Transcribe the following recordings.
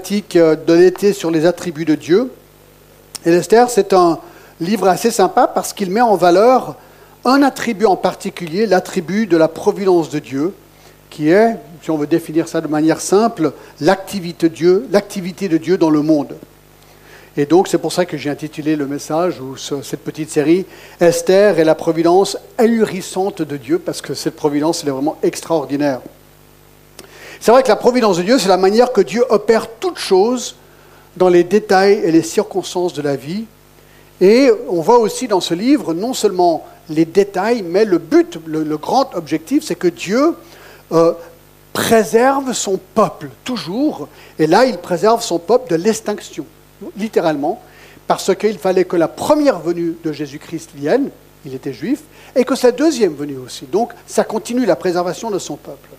de l'été sur les attributs de Dieu. Et l'Esther, c'est un livre assez sympa parce qu'il met en valeur un attribut en particulier, l'attribut de la providence de Dieu, qui est, si on veut définir ça de manière simple, l'activité de Dieu, l'activité de Dieu dans le monde. Et donc c'est pour ça que j'ai intitulé le message ou cette petite série Esther et la providence ahurissante de Dieu, parce que cette providence elle est vraiment extraordinaire. C'est vrai que la providence de Dieu, c'est la manière que Dieu opère toutes choses dans les détails et les circonstances de la vie. Et on voit aussi dans ce livre non seulement les détails, mais le but, le, grand objectif, c'est que Dieu euh, préserve son peuple, toujours. Et là, il préserve son peuple de l'extinction, littéralement, parce qu'il fallait que la première venue de Jésus-Christ vienne, il était juif, et que sa deuxième venue aussi. Donc, ça continue la préservation de son peuple.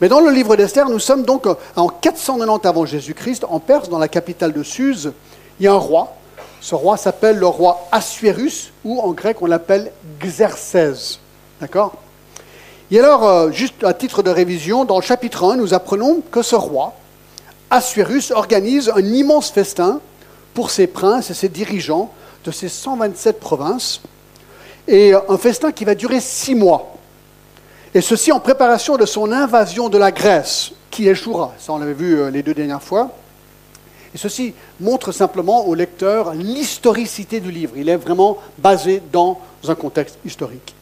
Mais dans le livre d'Esther, nous sommes donc en 490 avant Jésus-Christ, en Perse, dans la capitale de Suse. Il y a un roi. Ce roi s'appelle le roi Assuérus, ou en grec on l'appelle Xerxès. D'accord? Et alors, euh, juste à titre de révision, dans le chapitre 1, nous apprenons que ce roi, Assuérus, organise un immense festin pour ses princes et ses dirigeants de ses 127 provinces, et un festin qui va durer six mois. Et ceci en préparation de son invasion de la Grèce, qui échouera. Ça, on l'avait vu euh, les deux dernières fois. Et ceci montre simplement au lecteur l'historicité du livre. Il est vraiment basé dans un contexte historique.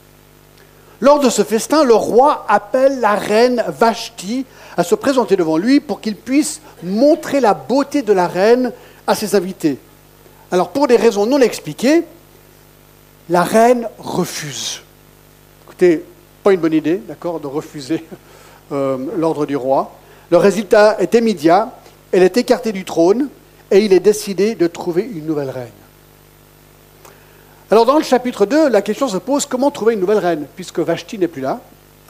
Lors de ce festin, le roi appelle la reine Vashti à se présenter devant lui pour qu'il puisse montrer la beauté de la reine à ses invités. Alors, pour des raisons non expliquées, la reine refuse. Écoutez, pas une bonne idée, d'accord, de refuser euh, l'ordre du roi. Le résultat est immédiat. Elle est écartée du trône et il est décidé de trouver une nouvelle reine. Alors dans le chapitre 2, la question se pose comment trouver une nouvelle reine, puisque Vashti n'est plus là?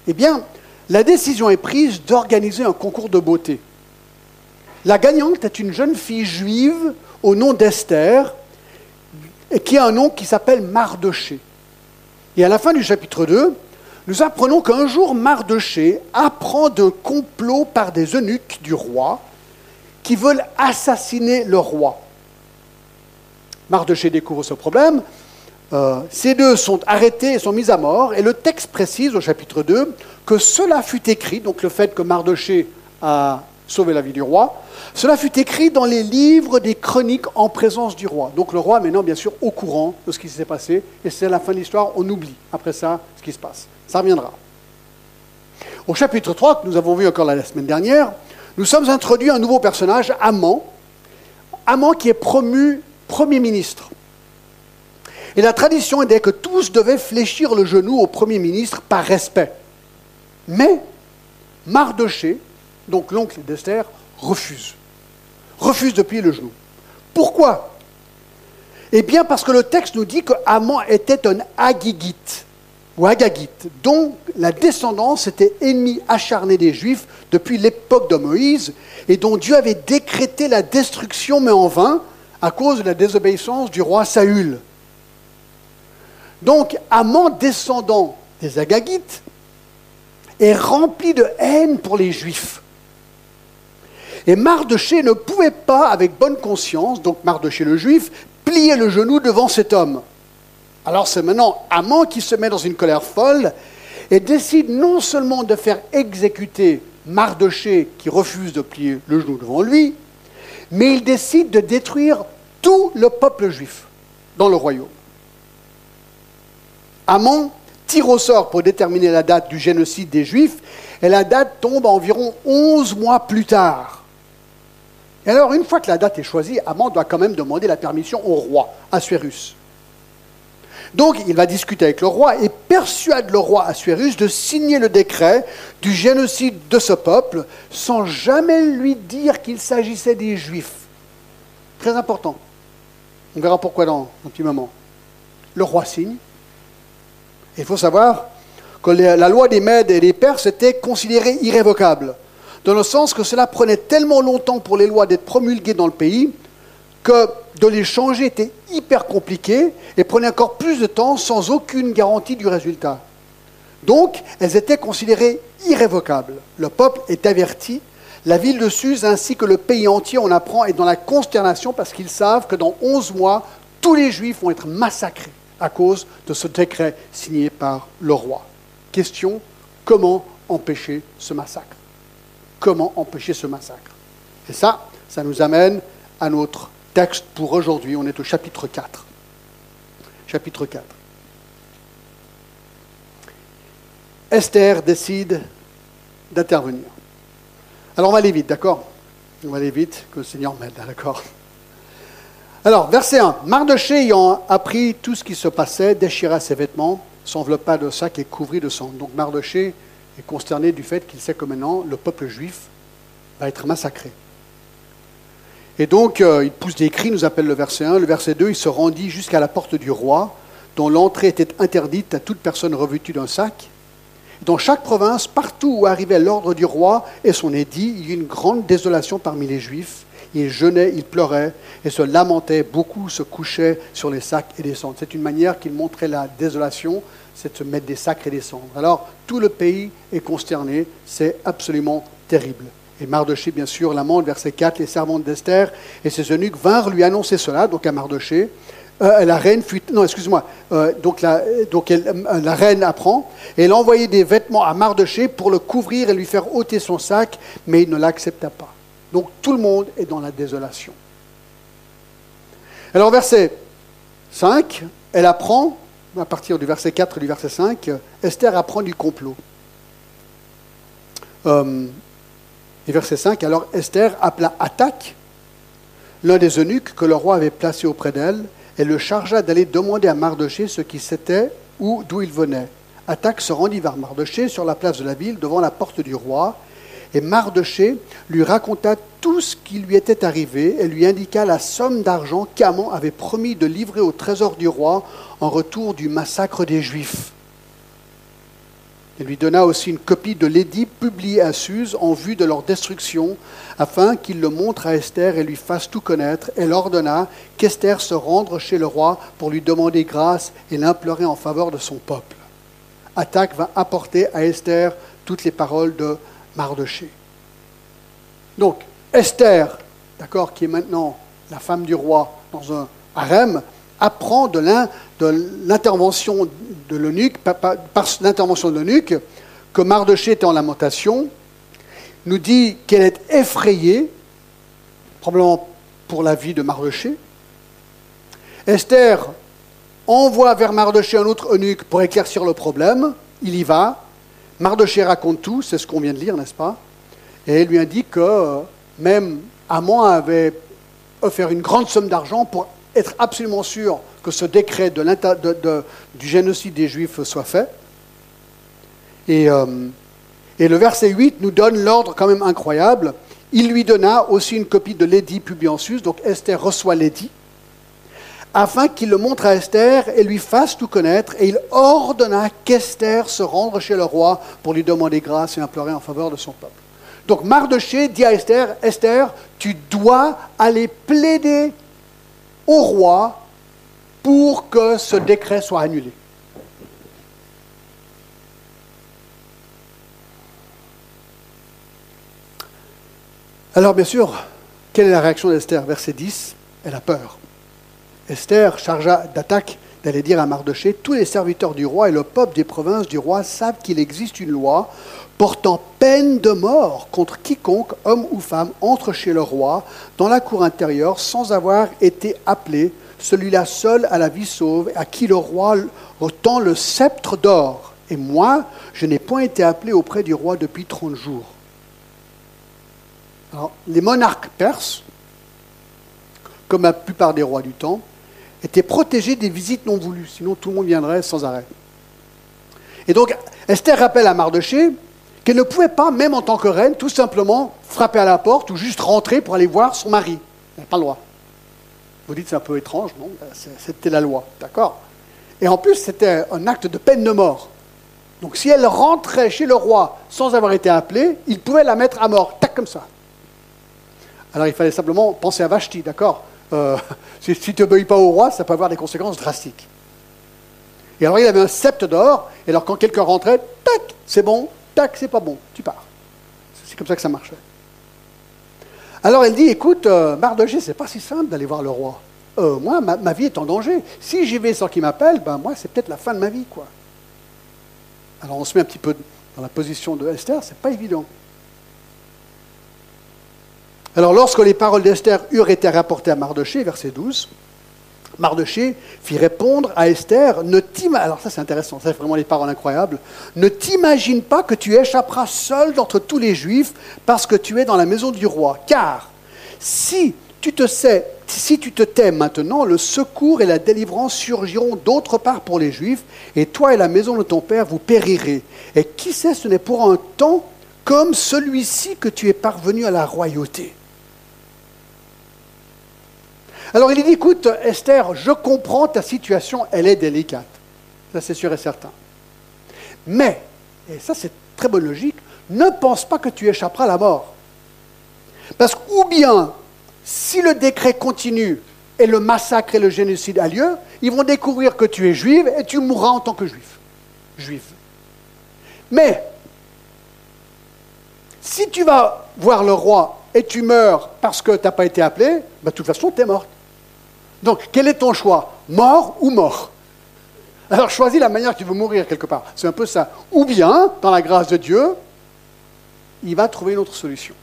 Eh bien, la décision est prise d'organiser un concours de beauté. La gagnante est une jeune fille juive au nom d'Esther, et qui a un nom qui s'appelle Mardoché. Et à la fin du chapitre 2, nous apprenons qu'un jour Mardoché apprend d'un complot par des eunuques du roi qui veulent assassiner le roi. Mardoché découvre ce problème. Euh, ces deux sont arrêtés et sont mis à mort. Et le texte précise au chapitre 2 que cela fut écrit, donc le fait que Mardoché a sauvé la vie du roi, cela fut écrit dans les livres des chroniques en présence du roi. Donc le roi maintenant bien sûr au courant de ce qui s'est passé. Et c'est la fin de l'histoire, on oublie après ça ce qui se passe. Ça reviendra. Au chapitre 3, que nous avons vu encore la semaine dernière, nous sommes introduits un nouveau personnage, Amant. Amant qui est promu Premier ministre. Et la tradition était que tous devaient fléchir le genou au Premier ministre par respect. Mais Mardoché, donc l'oncle d'Esther, refuse. Refuse de plier le genou. Pourquoi? Eh bien parce que le texte nous dit que était un agigite ou Agagite, dont la descendance était ennemi acharné des Juifs depuis l'époque de Moïse, et dont Dieu avait décrété la destruction, mais en vain, à cause de la désobéissance du roi Saül. Donc, Amant, descendant des Agagites, est rempli de haine pour les Juifs. Et Mardoché ne pouvait pas, avec bonne conscience, donc Mardoché le Juif, plier le genou devant cet homme. Alors c'est maintenant Amant qui se met dans une colère folle et décide non seulement de faire exécuter Mardoché qui refuse de plier le genou devant lui, mais il décide de détruire tout le peuple juif dans le royaume. Amant tire au sort pour déterminer la date du génocide des Juifs, et la date tombe environ 11 mois plus tard. Et alors, une fois que la date est choisie, Amant doit quand même demander la permission au roi, Assuérus. Donc il va discuter avec le roi et persuade le roi Assuérus de signer le décret du génocide de ce peuple sans jamais lui dire qu'il s'agissait des Juifs. Très important. On verra pourquoi dans un petit moment. Le roi signe. Il faut savoir que la loi des Mèdes et des Perses était considérée irrévocable, dans le sens que cela prenait tellement longtemps pour les lois d'être promulguées dans le pays que de les changer était hyper compliqué et prenait encore plus de temps sans aucune garantie du résultat. Donc, elles étaient considérées irrévocables. Le peuple est averti, La ville de Suse ainsi que le pays entier, on apprend, est dans la consternation parce qu'ils savent que dans 11 mois, tous les Juifs vont être massacrés à cause de ce décret signé par le roi. Question, comment empêcher ce massacre? Comment empêcher ce massacre? Et ça, ça nous amène à notre texte pour aujourd'hui. On est au chapitre 4. Chapitre 4. Esther décide d'intervenir. Alors on va aller vite, d'accord? On va aller vite, que le Seigneur m'aide, d'accord? Alors, verset 1. Mardoché ayant appris tout ce qui se passait, déchira ses vêtements, s'enveloppa de sac et couvrit de sang. Donc Mardoché est consterné du fait qu'il sait que maintenant le peuple juif va être massacré. Et donc, euh, il pousse des cris, nous appelle le verset 1. Le verset 2, il se rendit jusqu'à la porte du roi, dont l'entrée était interdite à toute personne revêtue d'un sac. Dans chaque province, partout où arrivait l'ordre du roi et son édit, il y eut une grande désolation parmi les Juifs. Ils jeûnaient, ils pleuraient et se lamentaient. Beaucoup se couchaient sur les sacs et les cendres. C'est une manière qu'il montrait la désolation, c'est de se mettre des sacs et des cendres. Alors, tout le pays est consterné. C'est absolument terrible. Et Mardoché, bien sûr, lamente, verset 4, les servantes d'Esther et ses eunuques vinrent lui annoncer cela, donc à Mardoché. Euh, la reine. Non, excuse-moi. Euh, donc euh, la reine apprend. Et elle envoyait des vêtements à Mardoché pour le couvrir et lui faire ôter son sac, mais il ne l'accepta pas. Donc tout le monde est dans la désolation. Alors, verset 5, elle apprend, à partir du verset 4 et du verset 5, Esther apprend du complot. Et verset 5, alors Esther appela Attaque, l'un des eunuques que le roi avait placé auprès d'elle, elle le chargea d'aller demander à Mardoché ce qui c'était ou d'où il venait. Attaque se rendit vers Mardoché sur la place de la ville, devant la porte du roi, et Mardoché lui raconta tout ce qui lui était arrivé et lui indiqua la somme d'argent qu'Aman avait promis de livrer au trésor du roi en retour du massacre des Juifs. Il lui donna aussi une copie de l'édit publié à Suse en vue de leur destruction, afin qu'il le montre à Esther et lui fasse tout connaître. Elle ordonna qu'Esther se rende chez le roi pour lui demander grâce et l'implorer en faveur de son peuple. Attaque va apporter à Esther toutes les paroles de Mardoché. Donc, Esther, d'accord, qui est maintenant la femme du roi dans un harem, apprend de l'intervention de l'eunuque, par, l'intervention de l'eunuque, que Mardoché est en lamentation, nous dit qu'elle est effrayée, probablement pour la vie de Mardoché. Esther envoie vers Mardoché un autre eunuque pour éclaircir le problème. Il y va. Mardoché raconte tout, c'est ce qu'on vient de lire, n'est-ce pas? Et elle lui indique que même Amon avait offert une grande somme d'argent pour être absolument sûr que ce décret du génocide des Juifs soit fait. Et, euh, le verset 8 nous donne l'ordre quand même incroyable. Il lui donna aussi une copie de l'édit publié en sus, donc Esther reçoit l'édit, afin qu'il le montre à Esther et lui fasse tout connaître, et il ordonna qu'Esther se rende chez le roi pour lui demander grâce et implorer en faveur de son peuple. Donc Mardoché dit à Esther, Esther, tu dois aller plaider au roi pour que ce décret soit annulé. Alors bien sûr, quelle est la réaction d'Esther? Verset 10, elle a peur. Esther chargea d'attaque d'aller dire à Mardoché, tous les serviteurs du roi et le peuple des provinces du roi savent qu'il existe une loi portant peine de mort contre quiconque, homme ou femme, entre chez le roi dans la cour intérieure sans avoir été appelé, celui-là seul à la vie sauve, à qui le roi retend le sceptre d'or. Et moi, je n'ai point été appelé auprès du roi depuis trente jours. Alors, les monarques perses, comme la plupart des rois du temps, étaient protégés des visites non voulues, sinon tout le monde viendrait sans arrêt. Et donc, Esther rappelle à Mardoché qu'elle ne pouvait pas, même en tant que reine, tout simplement frapper à la porte ou juste rentrer pour aller voir son mari. Elle n'a pas le droit. Vous dites c'est un peu étrange, non? C'était la loi, d'accord? Et en plus, c'était un acte de peine de mort. Donc si elle rentrait chez le roi sans avoir été appelée, il pouvait la mettre à mort, tac comme ça. Alors il fallait simplement penser à Vashti, d'accord? Euh, Si, tu n'obéis pas au roi, ça peut avoir des conséquences drastiques. Et alors il avait un sceptre d'or, et alors quand quelqu'un rentrait, tac, c'est bon, tac, c'est pas bon, tu pars. C'est comme ça que ça marchait. Alors elle dit, écoute, euh, Mardoché, c'est pas si simple d'aller voir le roi. Euh, moi, ma, vie est en danger. Si j'y vais sans qu'il m'appelle, ben moi, c'est peut-être la fin de ma vie, quoi. Alors on se met un petit peu dans la position de Esther, c'est pas évident. Alors lorsque les paroles d'Esther eurent été rapportées à Mardoché, verset 12, Mardoché fit répondre à Esther, ne alors ça c'est intéressant, c'est vraiment les paroles incroyables, ne t'imagine pas que tu échapperas seul d'entre tous les Juifs parce que tu es dans la maison du roi, car si tu te sais, si tu te tais maintenant, le secours et la délivrance surgiront d'autre part pour les Juifs, et toi et la maison de ton père vous périrez. Et qui sait, ce n'est pour un temps comme celui-ci que tu es parvenu à la royauté. Alors il dit, écoute Esther, je comprends ta situation, elle est délicate. Ça c'est sûr et certain. Mais, et ça c'est très bonne logique, ne pense pas que tu échapperas à la mort. Parce que, ou bien, si le décret continue et le massacre et le génocide a lieu, ils vont découvrir que tu es juive et tu mourras en tant que juif. Juive. Mais, si tu vas voir le roi et tu meurs parce que tu n'as pas été appelé, ben, de toute façon, tu es morte. Donc, quel est ton choix Mort ou mort? Alors, choisis la manière que tu veux mourir quelque part. C'est un peu ça. Ou bien, dans la grâce de Dieu, il va trouver une autre solution.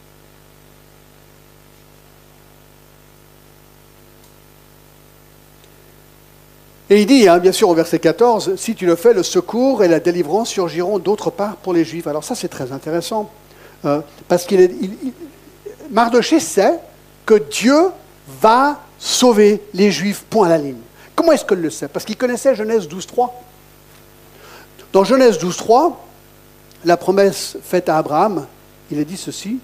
Et il dit, hein, bien sûr, au verset 14, si tu le fais, le secours et la délivrance surgiront d'autre part pour les Juifs. Alors ça, c'est très intéressant. Euh, parce qu'il est, Mardoché sait que Dieu va sauver les Juifs, point à la ligne. Comment est-ce qu'il le sait? Parce qu'il connaissait Genèse 12.3. Dans Genèse 12.3, la promesse faite à Abraham, il a dit ceci.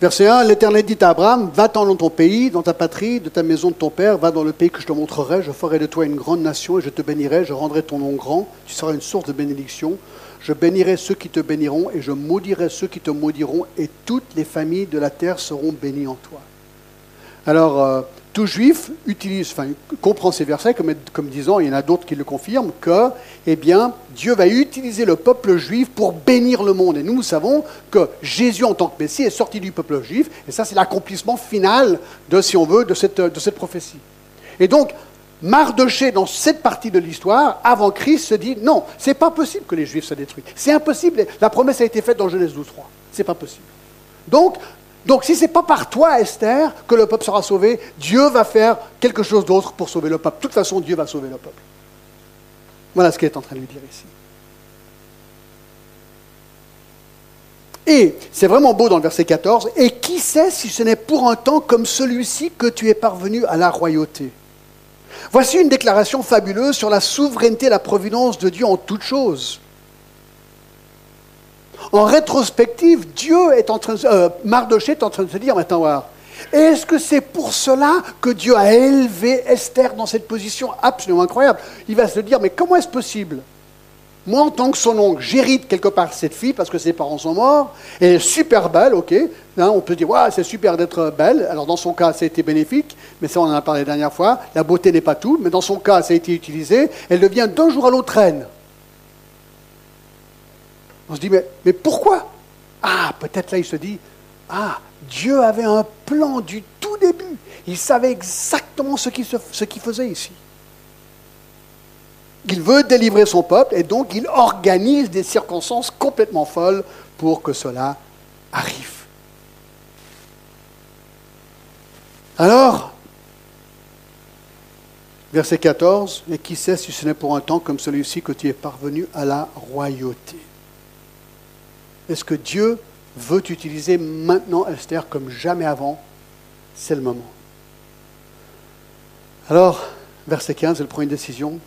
Verset 1, l'Éternel dit à Abraham, va-t'en dans ton pays, dans ta patrie, de ta maison de ton père, va dans le pays que je te montrerai, je ferai de toi une grande nation et je te bénirai, je rendrai ton nom grand, tu seras une source de bénédiction. Je bénirai ceux qui te béniront et je maudirai ceux qui te maudiront et toutes les familles de la terre seront bénies en toi. Alors, euh, tout juif utilise, comprend ces versets comme, comme disant, il y en a d'autres qui le confirment, que eh bien, Dieu va utiliser le peuple juif pour bénir le monde. Et nous, nous savons que Jésus, en tant que Messie, est sorti du peuple juif, et ça, c'est l'accomplissement final, de, si on veut, de cette, de cette prophétie. Et donc, Mardoché, dans cette partie de l'histoire, avant Christ, se dit non, c'est pas possible que les Juifs soient détruits. C'est impossible. La promesse a été faite dans Genèse 12.3. C'est pas possible. Donc, donc si ce n'est pas par toi, Esther, que le peuple sera sauvé, Dieu va faire quelque chose d'autre pour sauver le peuple. De toute façon, Dieu va sauver le peuple. Voilà ce qu'il est en train de lui dire ici. Et c'est vraiment beau dans le verset 14. Et qui sait si ce n'est pour un temps comme celui-ci que tu es parvenu à la royauté? Voici une déclaration fabuleuse sur la souveraineté et la providence de Dieu en toutes choses. En rétrospective, Dieu est en train de, euh, Mardoché est en train de se dire est-ce que c'est pour cela que Dieu a élevé Esther dans cette position absolument incroyable? Il va se dire, mais comment est-ce possible? Moi, en tant que son oncle, j'hérite quelque part cette fille parce que ses parents sont morts. Elle est super belle, ok. Hein, on peut dire, c'est super d'être belle. Alors, dans son cas, ça a été bénéfique, mais ça, on en a parlé la dernière fois. La beauté n'est pas tout, mais dans son cas, ça a été utilisé. Elle devient d'un jour à l'autre reine. On se dit, mais, mais pourquoi? Ah, peut-être là, il se dit, ah, Dieu avait un plan du tout début. Il savait exactement ce qu'il faisait ici. Il veut délivrer son peuple et donc il organise des circonstances complètement folles pour que cela arrive. Alors, verset 14, et qui sait si ce n'est pour un temps comme celui-ci que tu es parvenu à la royauté? Est-ce que Dieu veut utiliser maintenant Esther comme jamais avant? C'est le moment. Alors, verset 15, elle prend une décision.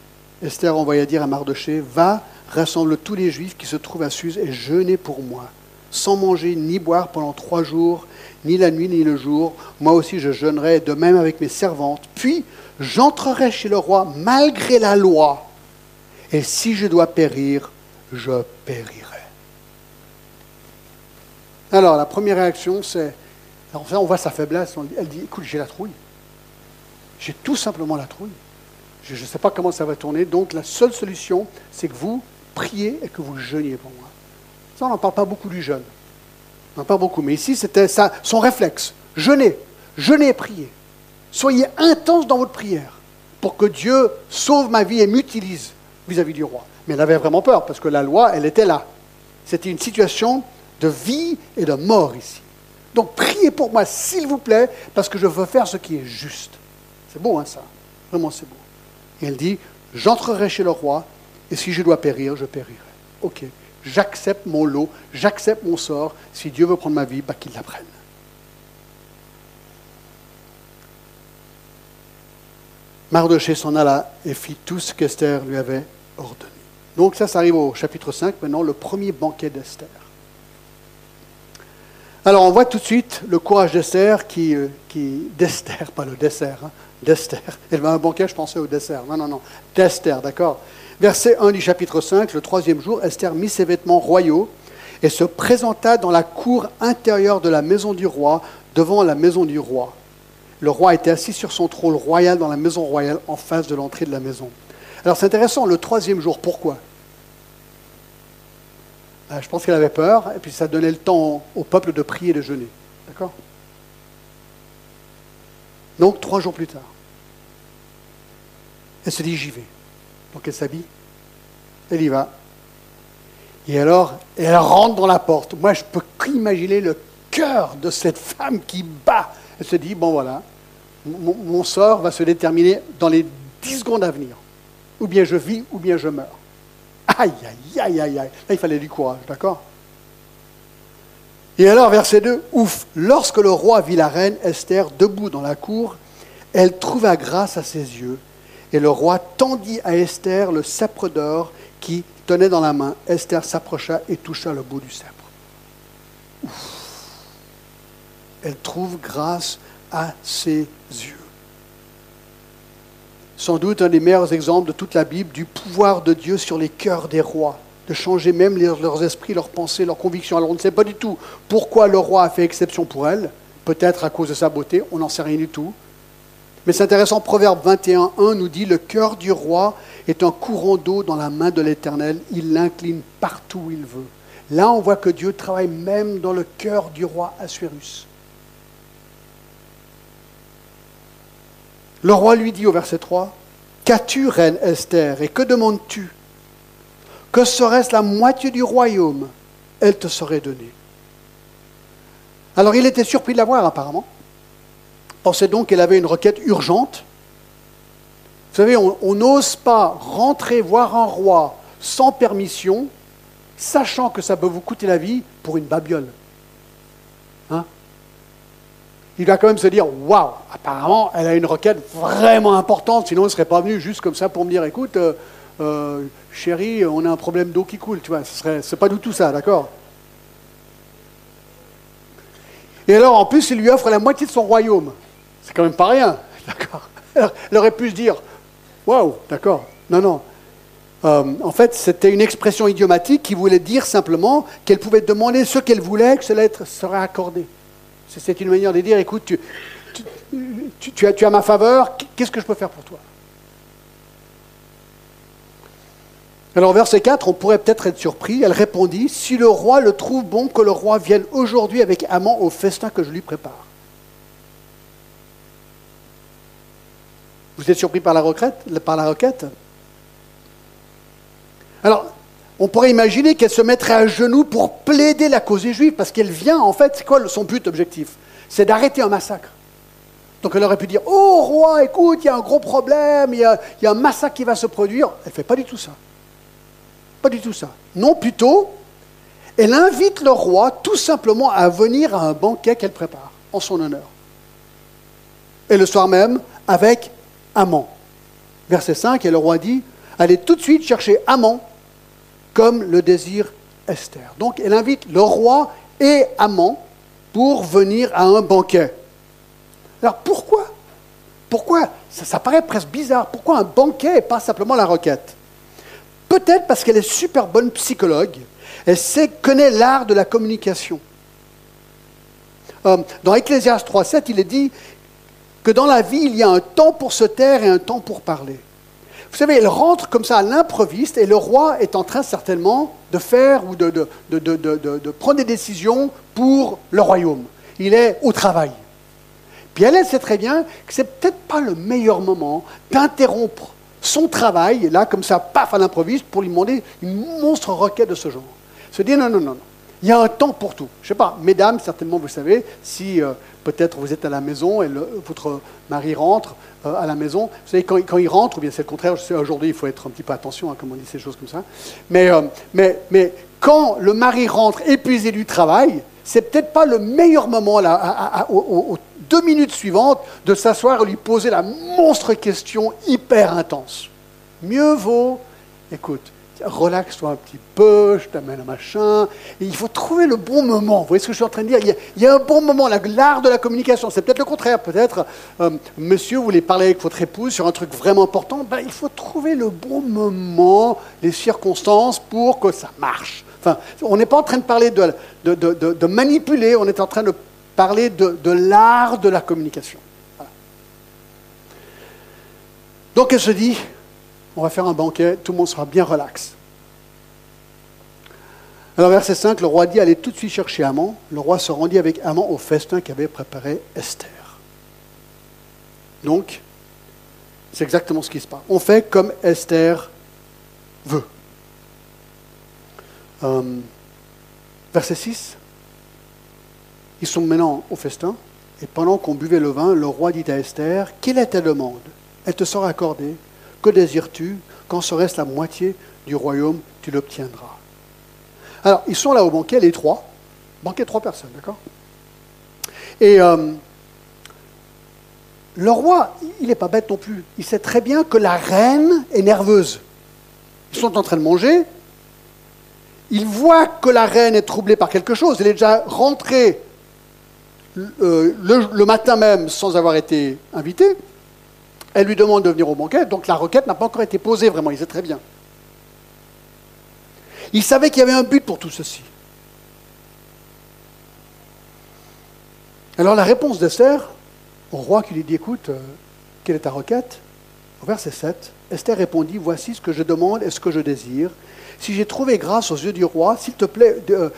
Esther envoya dire à Mardoché Va, rassemble tous les Juifs qui se trouvent à Suse et jeûnez pour moi, sans manger ni boire pendant trois jours, ni la nuit ni le jour. Moi aussi je jeûnerai, de même avec mes servantes. Puis j'entrerai chez le roi malgré la loi. Et si je dois périr, je périrai. Alors la première réaction, c'est. On voit sa faiblesse. Elle dit Écoute, j'ai la trouille. J'ai tout simplement la trouille. Je ne sais pas comment ça va tourner. Donc la seule solution, c'est que vous priez et que vous jeûniez pour moi. Ça, on n'en parle pas beaucoup du jeûne. On n'en parle beaucoup. Mais ici, c'était son réflexe. Jeûnez, jeûnez et priez. Soyez intense dans votre prière pour que Dieu sauve ma vie et m'utilise vis-à-vis du roi. Mais elle avait vraiment peur parce que la loi, elle était là. C'était une situation de vie et de mort ici. Donc priez pour moi, s'il vous plaît, parce que je veux faire ce qui est juste. C'est beau, hein, ça Vraiment, c'est beau. Elle dit, j'entrerai chez le roi, et si je dois périr, je périrai. Ok, j'accepte mon lot, j'accepte mon sort. Si Dieu veut prendre ma vie, bah, qu'il la prenne. Mardoché s'en alla et fit tout ce qu'Esther lui avait ordonné. Donc ça, ça arrive au chapitre 5, maintenant, le premier banquet d'Esther. Alors on voit tout de suite le courage d'Esther qui, euh, d'Esther, pas le dessert, hein, d'Esther. Elle va à un banquet, je pensais au dessert. Non, non, non, d'Esther, d'accord. Verset 1 du chapitre 5, le troisième jour, Esther mit ses vêtements royaux et se présenta dans la cour intérieure de la maison du roi, devant la maison du roi. Le roi était assis sur son trône royal dans la maison royale, en face de l'entrée de la maison. Alors c'est intéressant, le troisième jour, pourquoi? Ben, Je pense qu'elle avait peur, et puis ça donnait le temps au peuple de prier et de jeûner. D'accord? Donc trois jours plus tard, elle se dit j'y vais. Donc elle s'habille, elle y va. Et alors, elle rentre dans la porte. Moi, je peux qu'imaginer le cœur de cette femme qui bat. Elle se dit, bon voilà, mon, sort va se déterminer dans les dix secondes à venir. Ou bien je vis, ou bien je meurs. Aïe, aïe, aïe, aïe, aïe. Là, il fallait du courage, d'accord? Et alors, verset 2, ouf, lorsque le roi vit la reine Esther debout dans la cour, elle trouva grâce à ses yeux et le roi tendit à Esther le sceptre d'or qui tenait dans la main. Esther s'approcha et toucha le bout du sceptre. Elle trouve grâce à ses yeux. Sans doute un des meilleurs exemples de toute la Bible du pouvoir de Dieu sur les cœurs des rois, de changer même leurs esprits, leurs pensées, leurs convictions. Alors on ne sait pas du tout pourquoi le roi a fait exception pour elle, peut-être à cause de sa beauté, on n'en sait rien du tout. Mais c'est intéressant, Proverbe 21.1 nous dit, le cœur du roi est un courant d'eau dans la main de l'Éternel, il l'incline partout où il veut. Là, on voit que Dieu travaille même dans le cœur du roi Assuérus. Le roi lui dit au verset 3, Qu'as-tu, reine Esther, et que demandes-tu? Que serait-ce la moitié du royaume? Elle te serait donnée. Alors il était surpris de la voir apparemment pensait donc qu'elle avait une requête urgente. Vous savez, on n'ose pas rentrer voir un roi sans permission, sachant que ça peut vous coûter la vie pour une babiole. Hein? Il va quand même se dire Waouh, apparemment, elle a une requête vraiment importante, sinon elle ne serait pas venue juste comme ça pour me dire Écoute, euh, euh, chérie, on a un problème d'eau qui coule. Tu vois, ce n'est pas du tout ça, d'accord? Et alors, en plus, il lui offre la moitié de son royaume. C'est quand même pas rien, d'accord Elle aurait pu se dire, waouh, d'accord. Non, non. Euh, en fait, c'était une expression idiomatique qui voulait dire simplement qu'elle pouvait demander ce qu'elle voulait, que cela serait accordé. C'est une manière de dire, écoute, tu, as, tu as ma faveur, qu'est-ce que je peux faire pour toi? Alors, verset 4, on pourrait peut-être être surpris. Elle répondit Si le roi le trouve bon, que le roi vienne aujourd'hui avec amant au festin que je lui prépare. Vous êtes surpris par la requête, par la requête Alors, on pourrait imaginer qu'elle se mettrait à genoux pour plaider la cause des parce qu'elle vient, en fait, c'est quoi son but objectif? C'est d'arrêter un massacre. Donc elle aurait pu dire Oh roi, écoute, il y a un gros problème, il y a, il y a un massacre qui va se produire. Elle ne fait pas du tout ça. Pas du tout ça. Non, plutôt, elle invite le roi tout simplement à venir à un banquet qu'elle prépare en son honneur. Et le soir même, avec amant. Verset 5, et le roi dit, allez tout de suite chercher amant, comme le désire Esther. Donc elle invite le roi et amant pour venir à un banquet. Alors pourquoi Pourquoi ça, paraît presque bizarre. Pourquoi un banquet et pas simplement la requête? Peut-être parce qu'elle est super bonne psychologue. Elle sait, connaît l'art de la communication. Euh, dans Ecclésias 3.7, il est dit que dans la vie, il y a un temps pour se taire et un temps pour parler. Vous savez, elle rentre comme ça à l'improviste et le roi est en train certainement de faire ou de, de, de, de, prendre des décisions pour le royaume. Il est au travail. Puis elle, elle sait très bien que c'est peut-être pas le meilleur moment d'interrompre son travail, là, comme ça, paf, à l'improviste, pour lui demander une monstre requête de ce genre. Se dire non, non, non, non. Il y a un temps pour tout. Je ne sais pas, mesdames, certainement vous savez, si euh, peut-être vous êtes à la maison et votre mari rentre euh, à la maison, vous savez, quand, il rentre, ou bien c'est le contraire, aujourd'hui il faut être un petit peu attention, hein, comme on dit ces choses comme ça, mais, euh, mais, mais quand le mari rentre épuisé du travail, c'est peut-être pas le meilleur moment là, aux, deux minutes suivantes de s'asseoir et lui poser la monstre question hyper intense. Mieux vaut, écoute, relaxe-toi un petit peu, je t'amène un machin. il faut trouver le bon moment. Vous voyez ce que je suis en train de dire? Il y, a, un bon moment, l'art de la communication. C'est peut-être le contraire. Peut-être, euh, monsieur, vous voulez parler avec votre épouse sur un truc vraiment important. Ben, il faut trouver le bon moment, les circonstances pour que ça marche. Enfin, on n'est pas en train de parler de, de, manipuler, on est en train de parler de, l'art de la communication. Donc elle se dit, on va faire un banquet, tout le monde sera bien relax. Alors, verset 5, le roi dit Allez tout de suite chercher Amon. Le roi se rendit avec Amon au festin qu'avait préparé Esther. Donc, c'est exactement ce qui se passe. On fait comme Esther veut. Euh, verset 6 Ils sont maintenant au festin, et pendant qu'on buvait le vin, le roi dit à Esther Quelle est ta demande? Elle te sera accordée. Que désires-tu Quand serait-ce la moitié du royaume Tu l'obtiendras? Alors, ils sont là au banquet, les trois. Banquet, trois personnes, d'accord? Et euh, le roi, il n'est pas bête non plus. Il sait très bien que la reine est nerveuse. Ils sont en train de manger. Il voit que la reine est troublée par quelque chose. Elle est déjà rentrée euh, le matin même sans avoir été invitée. Elle lui demande de venir au banquet, donc la requête n'a pas encore été posée vraiment, il sait très bien. Il savait qu'il y avait un but pour tout ceci. Alors la réponse d'Esther au roi qui lui dit, écoute, euh, quelle est ta requête? Au verset 7, Esther répondit, voici ce que je demande et ce que je désire, si j'ai trouvé grâce aux yeux du roi, s'il te plaît, euh,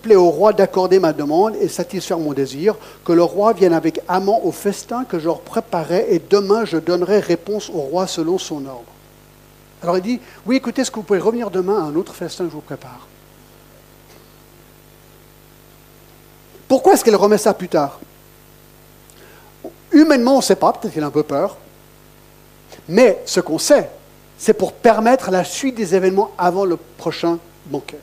plaît au roi d'accorder ma demande et satisfaire mon désir, que le roi vienne avec amant au festin que je leur préparais, et demain je donnerai réponse au roi selon son ordre. Alors il dit, oui, écoutez, est-ce que vous pouvez revenir demain à un autre festin que je vous prépare? Pourquoi est-ce qu'elle remet ça plus tard? Humainement, on ne sait pas, peut-être qu'elle a un peu peur. Mais ce qu'on sait, c'est pour permettre la suite des événements avant le prochain banquet.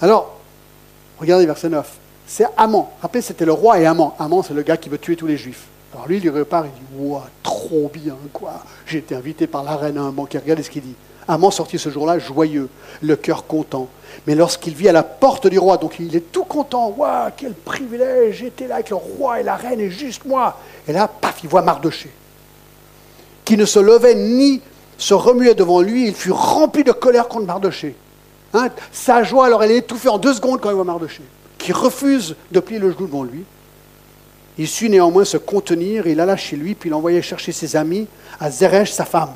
Alors, regardez verset 9. C'est Amon. Rappelez, c'était le roi et Amon. Amon, c'est le gars qui veut tuer tous les juifs. Alors lui, il repart, il dit trop bien, quoi. J'ai été invité par la reine à un banquet. Regardez ce qu'il dit. Amon sortit ce jour-là joyeux, le cœur content. Mais lorsqu'il vit à la porte du roi, donc il est tout content, Ouah, quel privilège, j'étais là avec le roi et la reine et juste moi. Et là, paf, il voit Mardoché qui ne se levait ni se remuait devant lui, il fut rempli de colère contre Mardoché. Hein, sa joie, alors elle est étouffée en deux secondes quand il voit Mardoché, qui refuse de plier le genou devant lui. Il sut néanmoins se contenir, il alla chez lui, puis il envoyait chercher ses amis, à Zeresh, sa femme.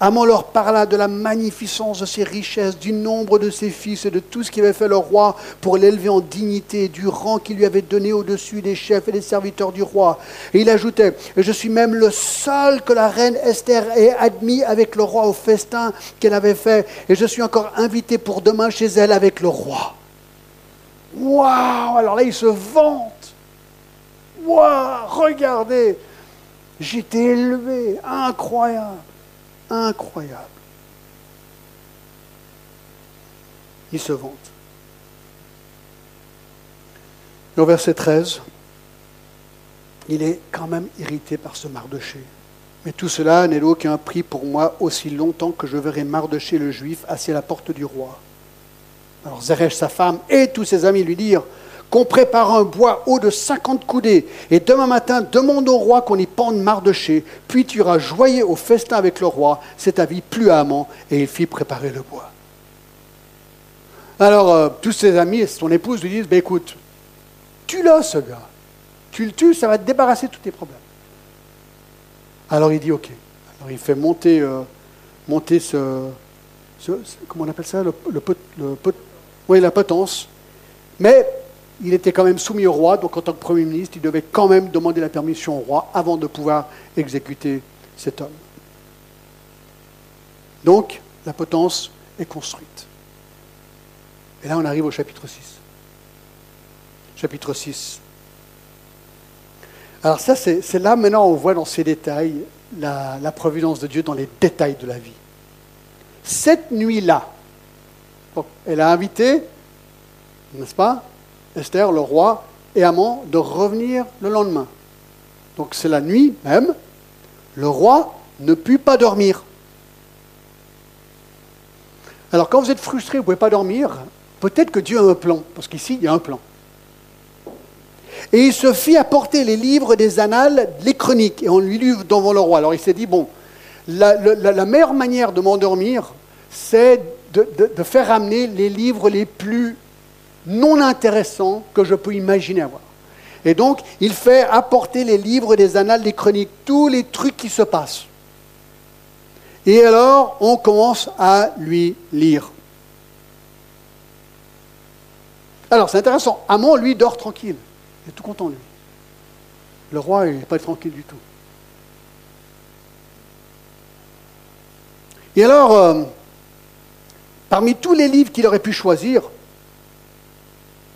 Amon leur parla de la magnificence de ses richesses, du nombre de ses fils et de tout ce qu'avait fait le roi pour l'élever en dignité, du rang qu'il lui avait donné au-dessus des chefs et des serviteurs du roi. Et il ajoutait, je suis même le seul que la reine Esther ait admis avec le roi au festin qu'elle avait fait, et je suis encore invité pour demain chez elle avec le roi. Waouh Alors là, il se vante. Waouh Regardez, j'étais élevé, incroyable incroyable. Il se vante. au verset 13, il est quand même irrité par ce Mardoché. Mais tout cela n'est aucun prix pour moi aussi longtemps que je verrai Mardoché le juif assis à la porte du roi. Alors Zeresh, sa femme, et tous ses amis lui dirent qu'on prépare un bois haut de 50 coudées, et demain matin, demande au roi qu'on y pende Mardoché, puis tu iras joyer au festin avec le roi, c'est avis plus amant, et il fit préparer le bois. Alors, euh, tous ses amis et son épouse lui disent, ben, écoute, tue-le ce gars, tu le tues, ça va te débarrasser de tous tes problèmes. Alors il dit ok. Alors il fait monter, euh, monter ce, Comment on appelle ça? Le, Oui, la potence. Mais il était quand même soumis au roi, donc en tant que Premier ministre, il devait quand même demander la permission au roi avant de pouvoir exécuter cet homme. Donc, la potence est construite. Et là, on arrive au chapitre 6. Chapitre 6. Alors ça, c'est là maintenant on voit dans ces détails la, la providence de Dieu dans les détails de la vie. Cette nuit-là, elle a invité, n'est-ce pas, Esther, le roi et Amon, de revenir le lendemain. Donc c'est la nuit même, le roi ne put pas dormir. Alors quand vous êtes frustré, vous ne pouvez pas dormir, peut-être que Dieu a un plan, parce qu'ici, il y a un plan. Et il se fit apporter les livres des annales, les chroniques, et on lui lut devant le roi. Alors il s'est dit, bon, la, meilleure manière de m'endormir, c'est de, de, faire amener les livres les plus non intéressants que je peux imaginer avoir. Et donc, il fait apporter les livres des annales, des chroniques, tous les trucs qui se passent. Et alors, on commence à lui lire. Alors, c'est intéressant. Amon, lui, dort tranquille. Il est tout content, lui. Le roi, il n'est pas tranquille du tout. Et alors, euh, parmi tous les livres qu'il aurait pu choisir,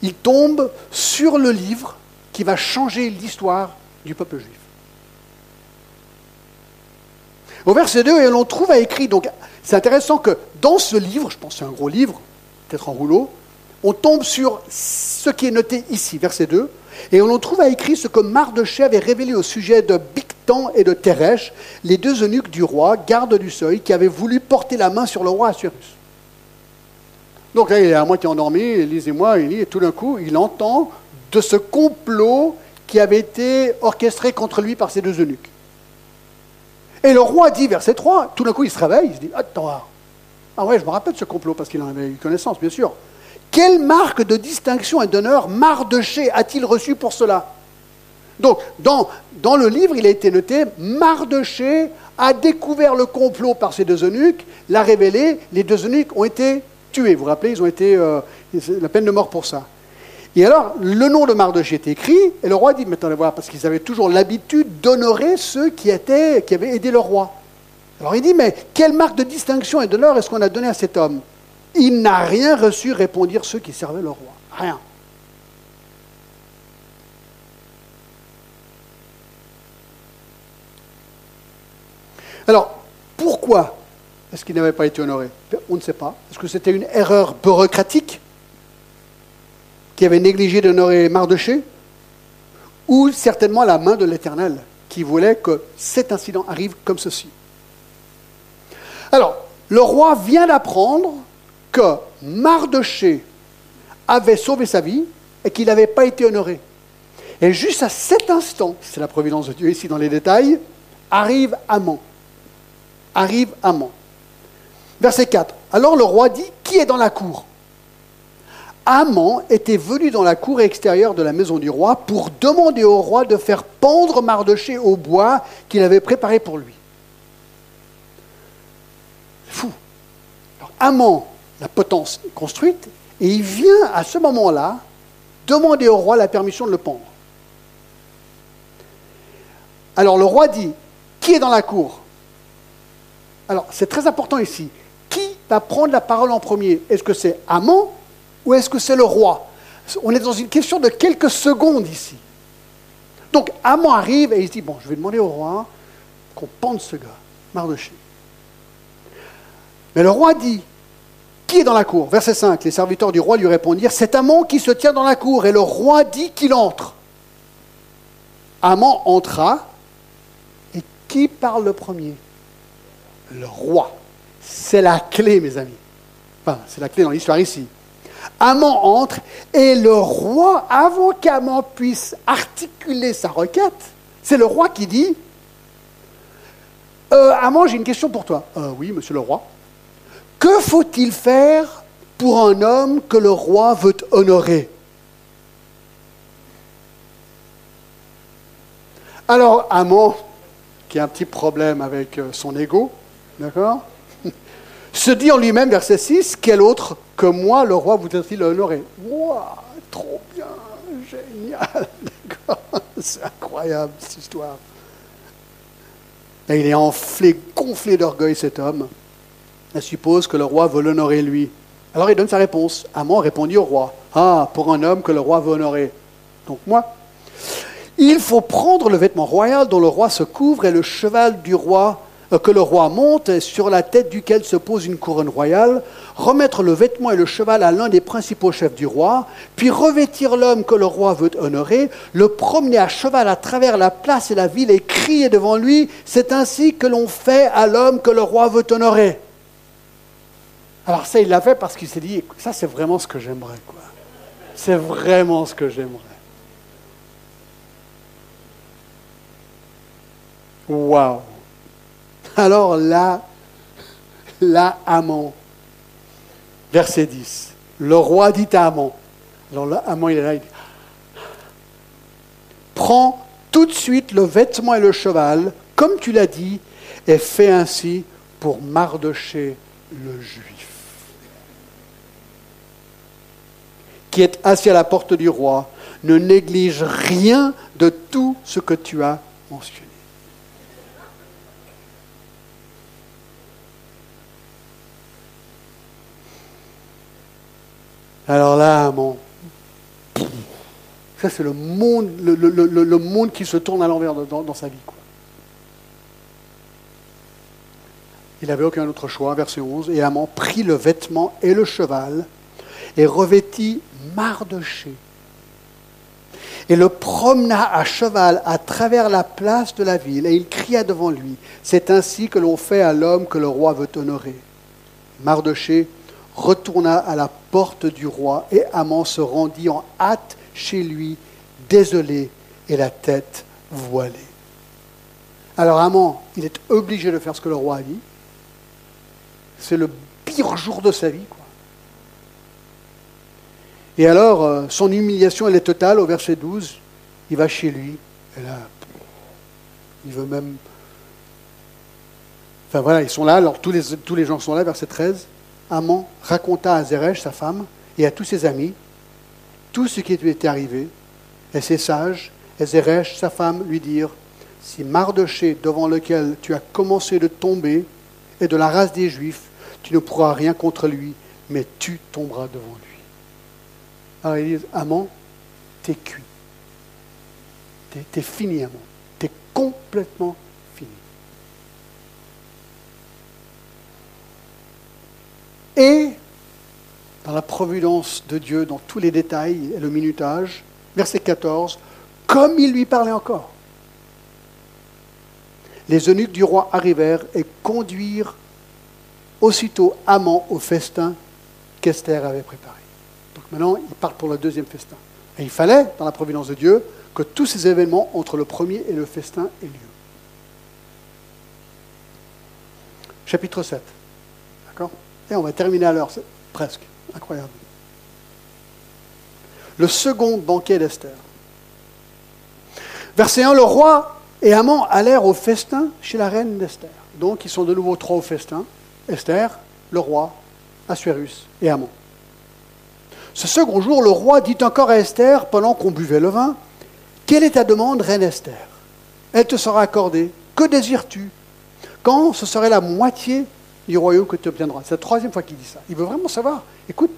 il tombe sur le livre qui va changer l'histoire du peuple juif. Au verset 2, et l'on trouve à écrit, donc c'est intéressant que dans ce livre, je pense que c'est un gros livre, peut-être en rouleau, on tombe sur ce qui est noté ici, verset 2, et on trouve à écrit ce que Mardoché avait révélé au sujet de Bictan et de Teresh, les deux eunuques du roi, gardes du seuil, qui avaient voulu porter la main sur le roi Assyrus. Donc là, il est à moitié endormi, lisez-moi, il lit, et tout d'un coup, il entend de ce complot qui avait été orchestré contre lui par ces deux eunuques. Et le roi dit, verset 3, tout d'un coup il se réveille, il se dit Attends, ah ouais, je me rappelle de ce complot parce qu'il en avait eu connaissance, bien sûr. Quelle marque de distinction et d'honneur Mardoché a-t-il reçu pour cela? Donc, dans, dans, le livre, il a été noté Mardoché a découvert le complot par ces deux eunuques, l'a révélé, les deux eunuques ont été tués. Vous vous rappelez, ils ont été euh, la peine de mort pour ça. Et alors, le nom de Mardoché est écrit, et le roi dit, maintenant, voir, parce qu'ils avaient toujours l'habitude d'honorer ceux qui, étaient, qui avaient aidé le roi. Alors il dit, mais quelle marque de distinction et d'honneur est-ce qu'on a donné à cet homme? Il n'a rien reçu, répondirent ceux qui servaient le roi. Rien. Alors, pourquoi est-ce qu'il n'avait pas été honoré On ne sait pas. Est-ce que c'était une erreur bureaucratique qui avait négligé d'honorer Mardoché, ou certainement la main de l'Éternel qui voulait que cet incident arrive comme ceci. Alors, le roi vient d'apprendre que Mardoché avait sauvé sa vie et qu'il n'avait pas été honoré. Et juste à cet instant, c'est la providence de Dieu ici dans les détails, arrive Amon. Arrive Amon. Verset 4. Alors le roi dit, qui est dans la cour? Amon était venu dans la cour extérieure de la maison du roi pour demander au roi de faire pendre Mardoché au bois qu'il avait préparé pour lui. Fou. Alors, Amon, la potence est construite, et il vient à ce moment-là demander au roi la permission de le pendre. Alors le roi dit, qui est dans la cour? Alors c'est très important ici. Va prendre la parole en premier Est-ce que c'est Amon ou est-ce que c'est le roi? On est dans une question de quelques secondes ici. Donc Amon arrive et il se dit, bon, je vais demander au roi qu'on pende ce gars, Mardoché. Mais le roi dit, qui est dans la cour? Verset 5, les serviteurs du roi lui répondirent, c'est Amon qui se tient dans la cour, et le roi dit qu'il entre. Amon entra, et qui parle le premier? Le roi. C'est la clé, mes amis. Enfin, c'est la clé dans l'histoire ici. Amon entre et le roi, avant qu'Amon puisse articuler sa requête, c'est le roi qui dit euh, j'ai une question pour toi. Euh, oui, monsieur le roi. Que faut-il faire pour un homme que le roi veut honorer? Alors Amon, qui a un petit problème avec euh, son ego, d'accord Se dit en lui-même, verset 6, quel autre que moi, le roi, voudrait-il honorer Waouh, trop bien, génial, C'est incroyable cette histoire. Et il est enflé, gonflé d'orgueil cet homme. Elle suppose que le roi veut l'honorer lui. Alors il donne sa réponse. Amon répondit au roi Ah, pour un homme que le roi veut honorer. Donc moi. Il faut prendre le vêtement royal dont le roi se couvre et le cheval du roi que le roi monte, sur la tête duquel se pose une couronne royale, remettre le vêtement et le cheval à l'un des principaux chefs du roi, puis revêtir l'homme que le roi veut honorer, le promener à cheval à travers la place et la ville et crier devant lui, c'est ainsi que l'on fait à l'homme que le roi veut honorer. Alors ça, il l'a fait parce qu'il s'est dit, ça c'est vraiment ce que j'aimerais. C'est vraiment ce que j'aimerais. Waouh Alors là, là, Amon, verset 10, le roi dit à Amon, alors là, Amon il est là, il dit, prends tout de suite le vêtement et le cheval, comme tu l'as dit, et fais ainsi pour Mardoché le juif. qui est assis à la porte du roi, ne néglige rien de tout ce que tu as mentionné. Alors là, mon, ça c'est le monde, le, monde qui se tourne à l'envers dans, sa vie. Il n'avait aucun autre choix, verset 11. Et Amon prit le vêtement et le cheval et revêtit Mardoché et le promena à cheval à travers la place de la ville, et il cria devant lui, C'est ainsi que l'on fait à l'homme que le roi veut honorer. Mardoché retourna à la porte du roi, et Amon se rendit en hâte chez lui, désolé et la tête voilée. Alors Amon, il est obligé de faire ce que le roi a dit. C'est le pire jour de sa vie. Et alors, euh, son humiliation, elle est totale au verset 12. Il va chez lui, il veut même. Enfin voilà, ils sont là, alors tous les, tous les gens sont là, verset 13. Amon raconta à Zeresh, sa femme, et à tous ses amis, tout ce qui lui était arrivé. Et ses sages, et Zeresh, sa femme, lui dirent Si Mardoché, devant lequel tu as commencé de tomber, est de la race des Juifs, tu ne pourras rien contre lui, mais tu tomberas devant lui. Alors ils disent, Amon, t'es cuit. T'es, fini, Amon. T'es complètement fini. Et, dans la providence de Dieu, dans tous les détails et le minutage, verset 14, comme il lui parlait encore, les eunuques du roi arrivèrent et conduirent aussitôt Amon au festin qu'Esther avait préparé. Maintenant, il part pour le deuxième festin. Et il fallait, dans la providence de Dieu, que tous ces événements entre le premier et le festin aient lieu. Chapitre 7. Et on va terminer à l'heure, presque. Incroyable. Le second banquet d'Esther. Verset 1, le roi et Amant allèrent au festin chez la reine d'Esther. Donc, ils sont de nouveau trois au festin. Esther, le roi, Assuérus et Amant. Ce second jour, le roi dit encore à Esther, pendant qu'on buvait le vin, Quelle est ta demande, reine Esther? Elle te sera accordée. Que désires-tu? Quand ce serait la moitié du royaume que tu obtiendras. C'est la troisième fois qu'il dit ça. Il veut vraiment savoir. Écoute,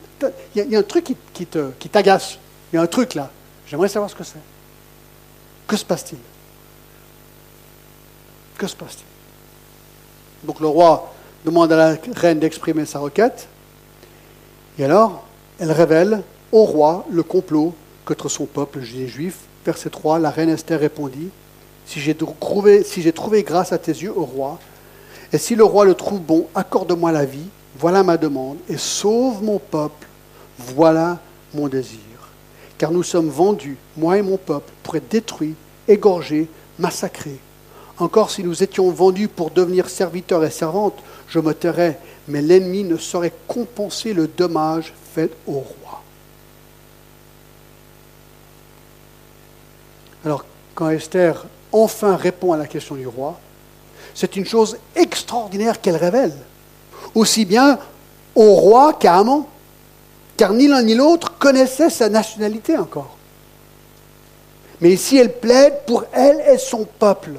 il y, a un truc qui, qui t'agace. Il y a un truc là. J'aimerais savoir ce que c'est. Que se passe-t-il? Que se passe-t-il? Donc le roi demande à la reine d'exprimer sa requête. Et alors, elle révèle au roi le complot contre son peuple, les Juifs. Verset 3, la reine Esther répondit, si j'ai trouvé, si trouvé grâce à tes yeux, au roi, et si le roi le trouve bon, accorde-moi la vie, voilà ma demande, et sauve mon peuple, voilà mon désir. Car nous sommes vendus, moi et mon peuple, pour être détruits, égorgés, massacrés. Encore si nous étions vendus pour devenir serviteurs et servantes, je me tairais, mais l'ennemi ne saurait compenser le dommage fait au roi. Alors, quand Esther enfin répond à la question du roi, c'est une chose extraordinaire qu'elle révèle, aussi bien au roi qu'à Amon, car ni l'un ni l'autre connaissait sa nationalité encore. Mais ici, elle plaide pour elle et son peuple.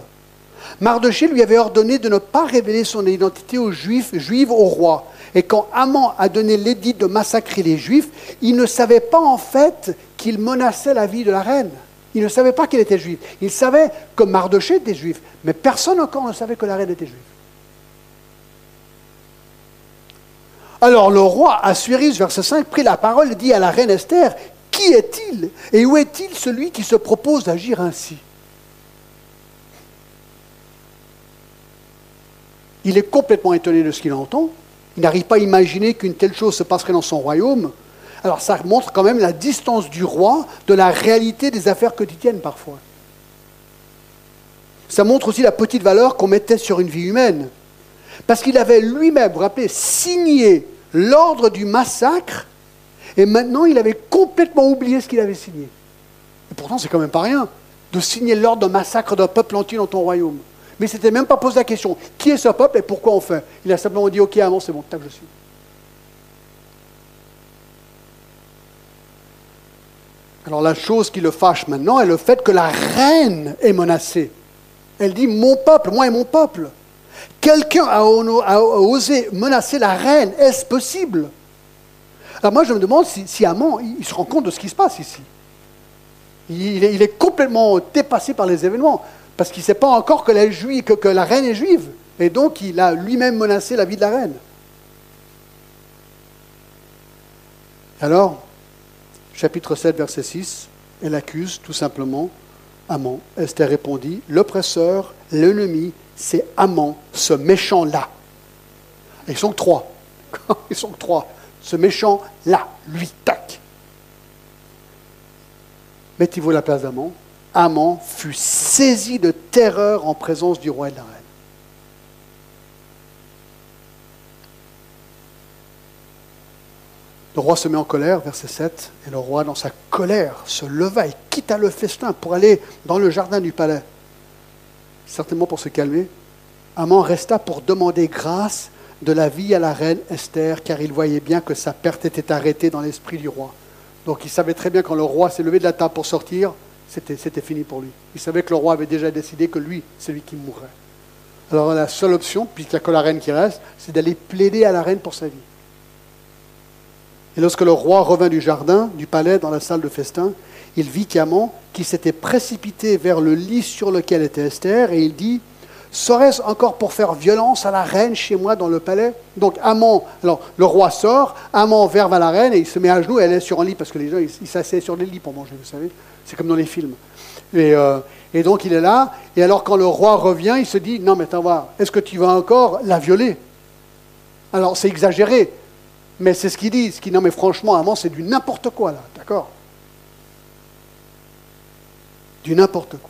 Mardoché lui avait ordonné de ne pas révéler son identité aux Juifs, Juifs au roi. Et quand Amon a donné l'édit de massacrer les Juifs, il ne savait pas en fait qu'il menaçait la vie de la reine. Il ne savait pas qu'il était juif. Il savait que Mardoché était juif, mais personne encore ne savait que la reine était juive. Alors le roi Assuérus, verset 5, prit la parole et dit à la reine Esther, Qui est-il Et où est-il celui qui se propose d'agir ainsi? Il est complètement étonné de ce qu'il entend. Il n'arrive pas à imaginer qu'une telle chose se passerait dans son royaume. Alors ça montre quand même la distance du roi de la réalité des affaires quotidiennes parfois. Ça montre aussi la petite valeur qu'on mettait sur une vie humaine. Parce qu'il avait lui-même, vous rappelez, signé l'ordre du massacre, et maintenant il avait complètement oublié ce qu'il avait signé. Et pourtant, c'est quand même pas rien de signer l'ordre de massacre d'un peuple entier dans ton royaume. Mais il s'était même pas posé la question qui est ce peuple et pourquoi on fait? Il a simplement dit ok, avant c'est bon, tac, je suis. Alors la chose qui le fâche maintenant est le fait que la reine est menacée. Elle dit mon peuple, moi et mon peuple. Quelqu'un a, osé menacer la reine. Est-ce possible? Alors moi je me demande si, si Amon, il se rend compte de ce qui se passe ici. Il est, complètement dépassé par les événements parce qu'il ne sait pas encore que la, que la reine est juive. Et donc, il a lui-même menacé la vie de la reine. Alors, chapitre 7, verset 6, elle accuse tout simplement Amon. Esther répondit, l'oppresseur, l'ennemi, c'est Amon, ce méchant-là. Ils sont trois. Ils sont trois. Ce méchant-là, lui, tac. Mettez-vous la place d'Amon. Amon fut saisi de terreur en présence du roi de la reine. Le roi se met en colère, verset 7, et le roi, dans sa colère, se leva et quitta le festin pour aller dans le jardin du palais. Certainement pour se calmer. Amon resta pour demander grâce de la vie à la reine Esther, car il voyait bien que sa perte était arrêtée dans l'esprit du roi. Donc il savait très bien quand le roi s'est levé de la table pour sortir, c'était fini pour lui. Il savait que le roi avait déjà décidé que lui, c'est lui qui mourrait. Alors la seule option, puisqu'il n'y a que la reine qui reste, c'est d'aller plaider à la reine pour sa vie. Et lorsque le roi revint du jardin, du palais, dans la salle de festin, il vit Camon qui s'était précipité vers le lit sur lequel était Esther, et il dit Serait-ce encore pour faire violence à la reine chez moi dans le palais? Donc Amon, alors le roi sort, Amon verve à la reine et il se met à genoux, elle est sur un lit parce que les gens ils s'asseyent sur les lits pour manger, vous savez. C'est comme dans les films. Euh, et, donc il est là, et alors quand le roi revient, il se dit, non mais attends voir, est-ce que tu vas encore la violer? Alors c'est exagéré, mais c'est ce qu'ils disent. Qui, non mais franchement, avant c'est du n'importe quoi là, d'accord? Du n'importe quoi.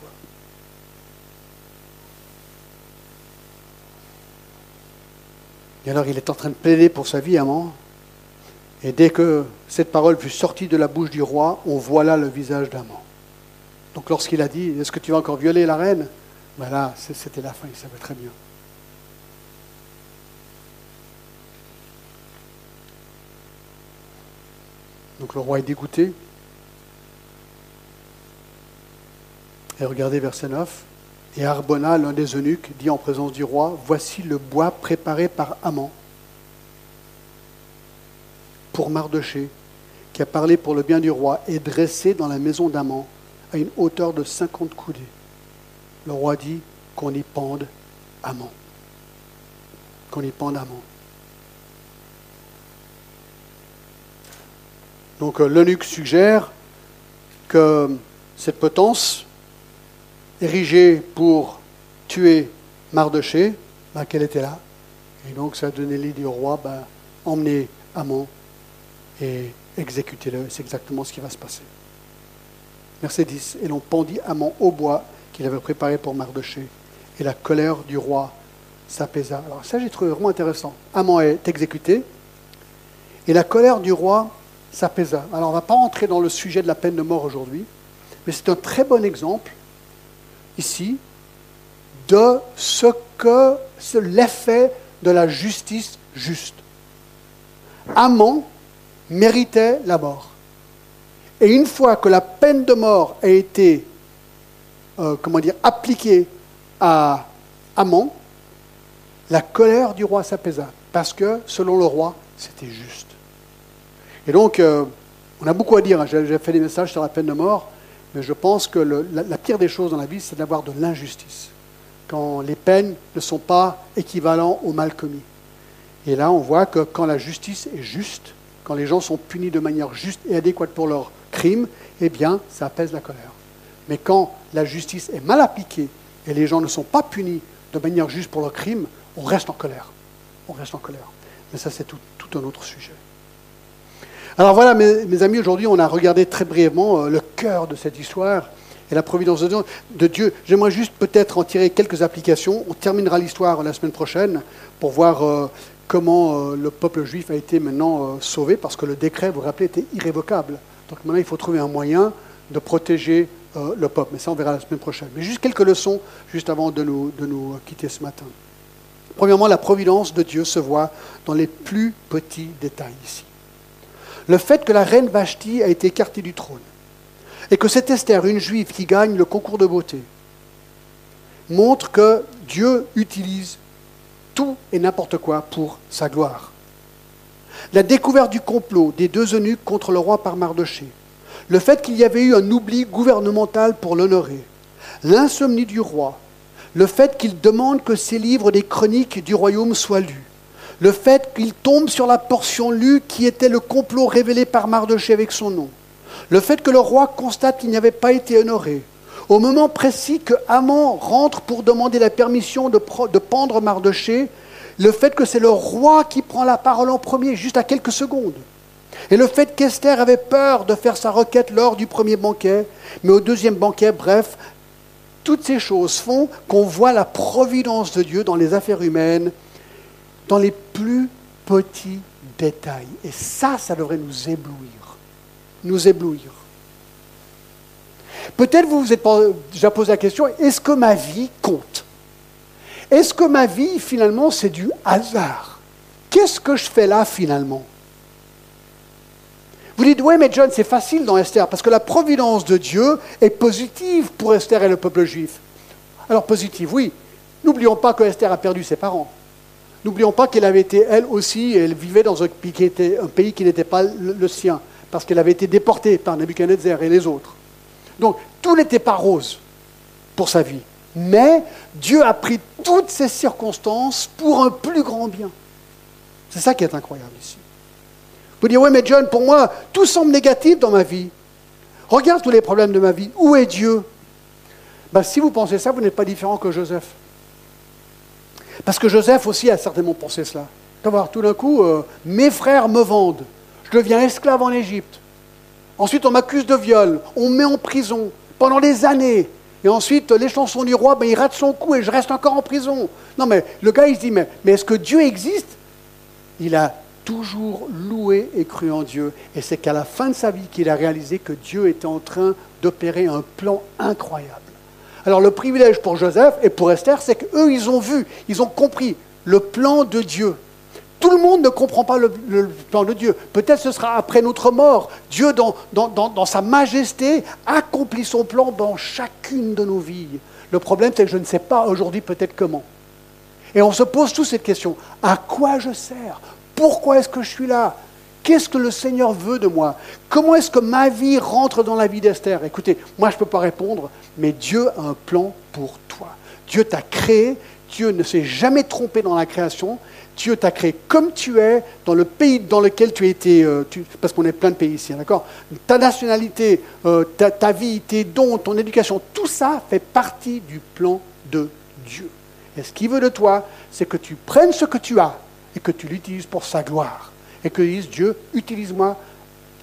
Et alors il est en train de plaider pour sa vie, Amant. Et dès que cette parole fut sortie de la bouche du roi, on voit là le visage d'Amant. Donc lorsqu'il a dit, est-ce que tu vas encore violer la reine? Voilà, ben c'était la fin, il savait très bien. Donc le roi est dégoûté. Et regardez verset 9. Et Arbona, l'un des eunuques, dit en présence du roi, Voici le bois préparé par Amon pour Mardoché, qui a parlé pour le bien du roi, et dressé dans la maison d'Amon à une hauteur de 50 coudées. Le roi dit qu'on y pende Amon. Qu'on y pende Amon. Donc euh, l'eunuque suggère que cette potence, érigée pour tuer Mardoché, ben, qu'elle était là. Et donc ça a donné l'idée au roi, ben, emmenez Amon et exécutez-le. C'est exactement ce qui va se passer. Verset 10. Et l'on pendit Amon au bois qu'il avait préparé pour Mardoché. Et la colère du roi s'apaisa. Alors ça, j'ai trouvé vraiment intéressant. Amon est exécuté. Et la colère du roi Alors on ne va pas entrer dans le sujet de la peine de mort aujourd'hui. Mais c'est un très bon exemple, ici, de ce que l'effet de la justice juste. Amon méritait la mort. Et une fois que la peine de mort a été euh, comment dire, appliquée à Amon, la colère du roi s'apaisa, parce que, selon le roi, c'était juste. Et donc, euh, on a beaucoup à dire. Hein. J'ai fait des messages sur la peine de mort, mais je pense que la, pire des choses dans la vie, c'est d'avoir de l'injustice, quand les peines ne sont pas équivalentes au mal commis. Et là, on voit que quand la justice est juste, quand les gens sont punis de manière juste et adéquate pour leurs crimes, eh bien, ça apaise la colère. Mais quand la justice est mal appliquée et les gens ne sont pas punis de manière juste pour leurs crimes, on reste en colère. On reste en colère. Mais ça, c'est tout, un autre sujet. Alors voilà, mes, amis, aujourd'hui, on a regardé très brièvement euh, le cœur de cette histoire et la providence de Dieu. J'aimerais juste peut-être en tirer quelques applications. On terminera l'histoire la semaine prochaine pour voir euh, comment euh, le peuple juif a été maintenant sauvé, parce que le décret, vous vous rappelez, était irrévocable. Donc maintenant, il faut trouver un moyen de protéger le peuple. Mais ça, on verra la semaine prochaine. Mais juste quelques leçons, juste avant de nous, de nous quitter ce matin. Premièrement, la providence de Dieu se voit dans les plus petits détails ici. Le fait que la reine Vashti a été écartée du trône et que c'est Esther, une juive, qui gagne le concours de beauté, montre que Dieu utilise tout et n'importe quoi pour sa gloire. La découverte du complot des deux eunuques contre le roi par Mardoché, le fait qu'il y avait eu un oubli gouvernemental pour l'honorer, l'insomnie du roi, le fait qu'il demande que ces livres des chroniques du royaume soient lus, le fait qu'il tombe sur la portion lue qui était le complot révélé par Mardoché avec son nom, le fait que le roi constate qu'il n'y avait pas été honoré, au moment précis que Haman rentre pour demander la permission de, de pendre Mardoché, le fait que c'est le roi qui prend la parole en premier, juste à quelques secondes. Et le fait qu'Esther avait peur de faire sa requête lors du premier banquet, mais au deuxième banquet, bref, toutes ces choses font qu'on voit la providence de Dieu dans les affaires humaines, dans les plus petits détails. Et ça, ça devrait nous éblouir. Nous éblouir. Peut-être vous vous êtes déjà posé la question, est-ce que ma vie compte? Est-ce que ma vie, finalement, c'est du hasard? Qu'est-ce que je fais là, finalement? Vous dites, oui, mais John, c'est facile dans Esther, parce que la providence de Dieu est positive pour Esther et le peuple juif. Alors, positive, oui. N'oublions pas que Esther a perdu ses parents. N'oublions pas qu'elle avait été, elle aussi, elle vivait dans un pays qui, n'était pas le, sien, parce qu'elle avait été déportée par Nebuchadnezzar et les autres. Donc, tout n'était pas rose pour sa vie. Mais Dieu a pris toutes ces circonstances pour un plus grand bien. C'est ça qui est incroyable ici. Vous dites, oui, mais John, pour moi, tout semble négatif dans ma vie. Regarde tous les problèmes de ma vie. Où est Dieu? Ben, Si vous pensez ça, vous n'êtes pas différent que Joseph. Parce que Joseph aussi a certainement pensé cela. D'avoir tout d'un coup, euh, mes frères me vendent. Je deviens esclave en Égypte. Ensuite, on m'accuse de viol. On me met en prison pendant des années. Et ensuite, les chansons du roi, ben, il rate son coup et je reste encore en prison. Non, mais le gars, il se dit, mais, mais est-ce que Dieu existe? Il a toujours loué et cru en Dieu. Et c'est qu'à la fin de sa vie qu'il a réalisé que Dieu était en train d'opérer un plan incroyable. Alors le privilège pour Joseph et pour Esther, c'est qu'eux, ils ont vu, ils ont compris le plan de Dieu. Tout le monde ne comprend pas le, plan de Dieu. Peut-être ce sera après notre mort. Dieu, dans, dans sa majesté, accomplit son plan dans chacune de nos vies. Le problème, c'est que je ne sais pas aujourd'hui peut-être comment. Et on se pose tous cette question. À quoi je sers? Pourquoi est-ce que je suis là? Qu'est-ce que le Seigneur veut de moi? Comment est-ce que ma vie rentre dans la vie d'Esther? Écoutez, moi je ne peux pas répondre, mais Dieu a un plan pour toi. Dieu t'a créé, Dieu ne s'est jamais trompé dans la création. Dieu t'a créé comme tu es, dans le pays dans lequel tu as été, euh, parce qu'on est plein de pays ici, hein, d'accord? Ta nationalité, euh, ta, ta vie, tes dons, ton éducation, tout ça fait partie du plan de Dieu. Et ce qu'il veut de toi, c'est que tu prennes ce que tu as, et que tu l'utilises pour sa gloire. Et que dises, Dieu, utilise-moi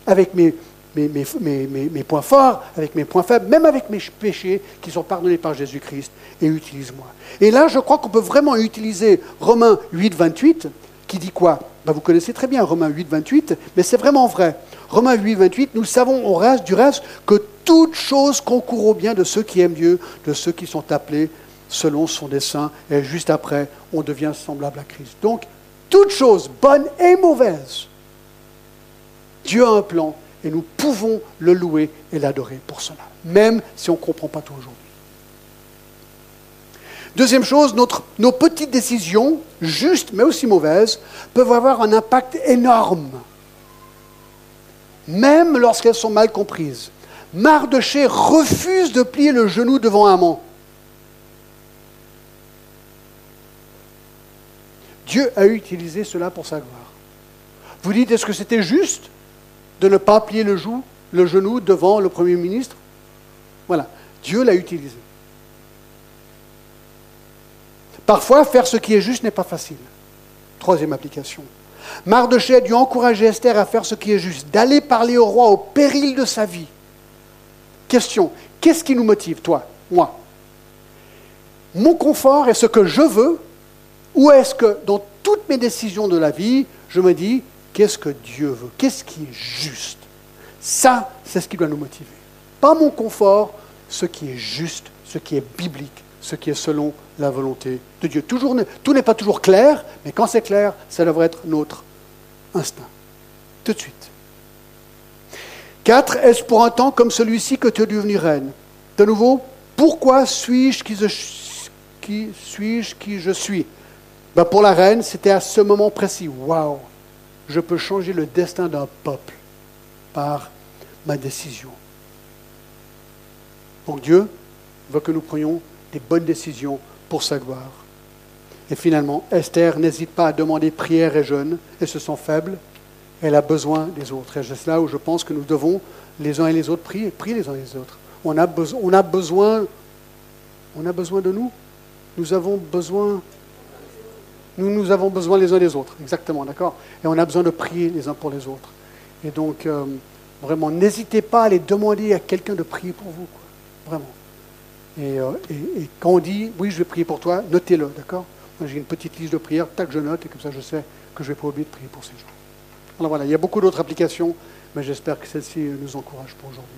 avec mes, mes, points forts, avec mes points faibles, même avec mes péchés qui sont pardonnés par Jésus-Christ, et utilise-moi. Et là, je crois qu'on peut vraiment utiliser Romains 8, 28, qui dit quoi? Ben, Vous connaissez très bien Romains 8, 28, mais c'est vraiment vrai. Romains 8, 28, nous savons au reste, du reste que toute chose concourt au bien de ceux qui aiment Dieu, de ceux qui sont appelés selon son dessein, et juste après, on devient semblable à Christ. Donc, toute chose, bonne et mauvaise, Dieu a un plan, et nous pouvons le louer et l'adorer pour cela, même si on ne comprend pas tout aujourd'hui. Deuxième chose, nos petites décisions, justes mais aussi mauvaises, peuvent avoir un impact énorme, même lorsqu'elles sont mal comprises. Mardoché refuse de plier le genou devant Amon. Dieu a utilisé cela pour sa gloire. Vous dites, est-ce que c'était juste de ne pas plier le, le genou devant le Premier ministre? Voilà, Dieu l'a utilisé. Parfois, faire ce qui est juste n'est pas facile. Troisième application. Mardoché a dû encourager Esther à faire ce qui est juste, d'aller parler au roi au péril de sa vie. Question, qu'est-ce qui nous motive, toi, moi? Mon confort est ce que je veux, ou est-ce que dans toutes mes décisions de la vie, je me dis, qu'est-ce que Dieu veut? Qu'est-ce qui est juste? Ça, c'est ce qui doit nous motiver. Pas mon confort, ce qui est juste, ce qui est biblique, ce qui est selon la volonté de Dieu. Toujours, tout n'est pas toujours clair, mais quand c'est clair, ça devrait être notre instinct. Tout de suite. 4. Est-ce pour un temps comme celui-ci que tu es devenue reine? De nouveau, pourquoi suis-je qui, suis-je qui je suis? Ben Pour la reine, c'était à ce moment précis. Waouh Je peux changer le destin d'un peuple par ma décision. Donc Dieu veut que nous prenions des bonnes décisions pour sa gloire. Et finalement, Esther n'hésite pas à demander prière et jeûne. Elle se sent faible. Elle a besoin des autres. Et c'est là où je pense que nous devons, les uns et les autres, prier, prier les uns et les autres. On a, on a besoin, on a besoin de nous. Nous avons besoin, nous, nous avons besoin les uns des autres. Exactement, d'accord? Et on a besoin de prier les uns pour les autres. Et donc, euh, vraiment, n'hésitez pas à aller demander à quelqu'un de prier pour vous. Vraiment. Euh, et, quand on dit oui, je vais prier pour toi, notez-le, d'accord? J'ai une petite liste de prières, tac, je note, et comme ça je sais que je ne vais pas oublier de prier pour ces gens. Alors voilà, il y a beaucoup d'autres applications, mais j'espère que celle-ci nous encourage pour aujourd'hui.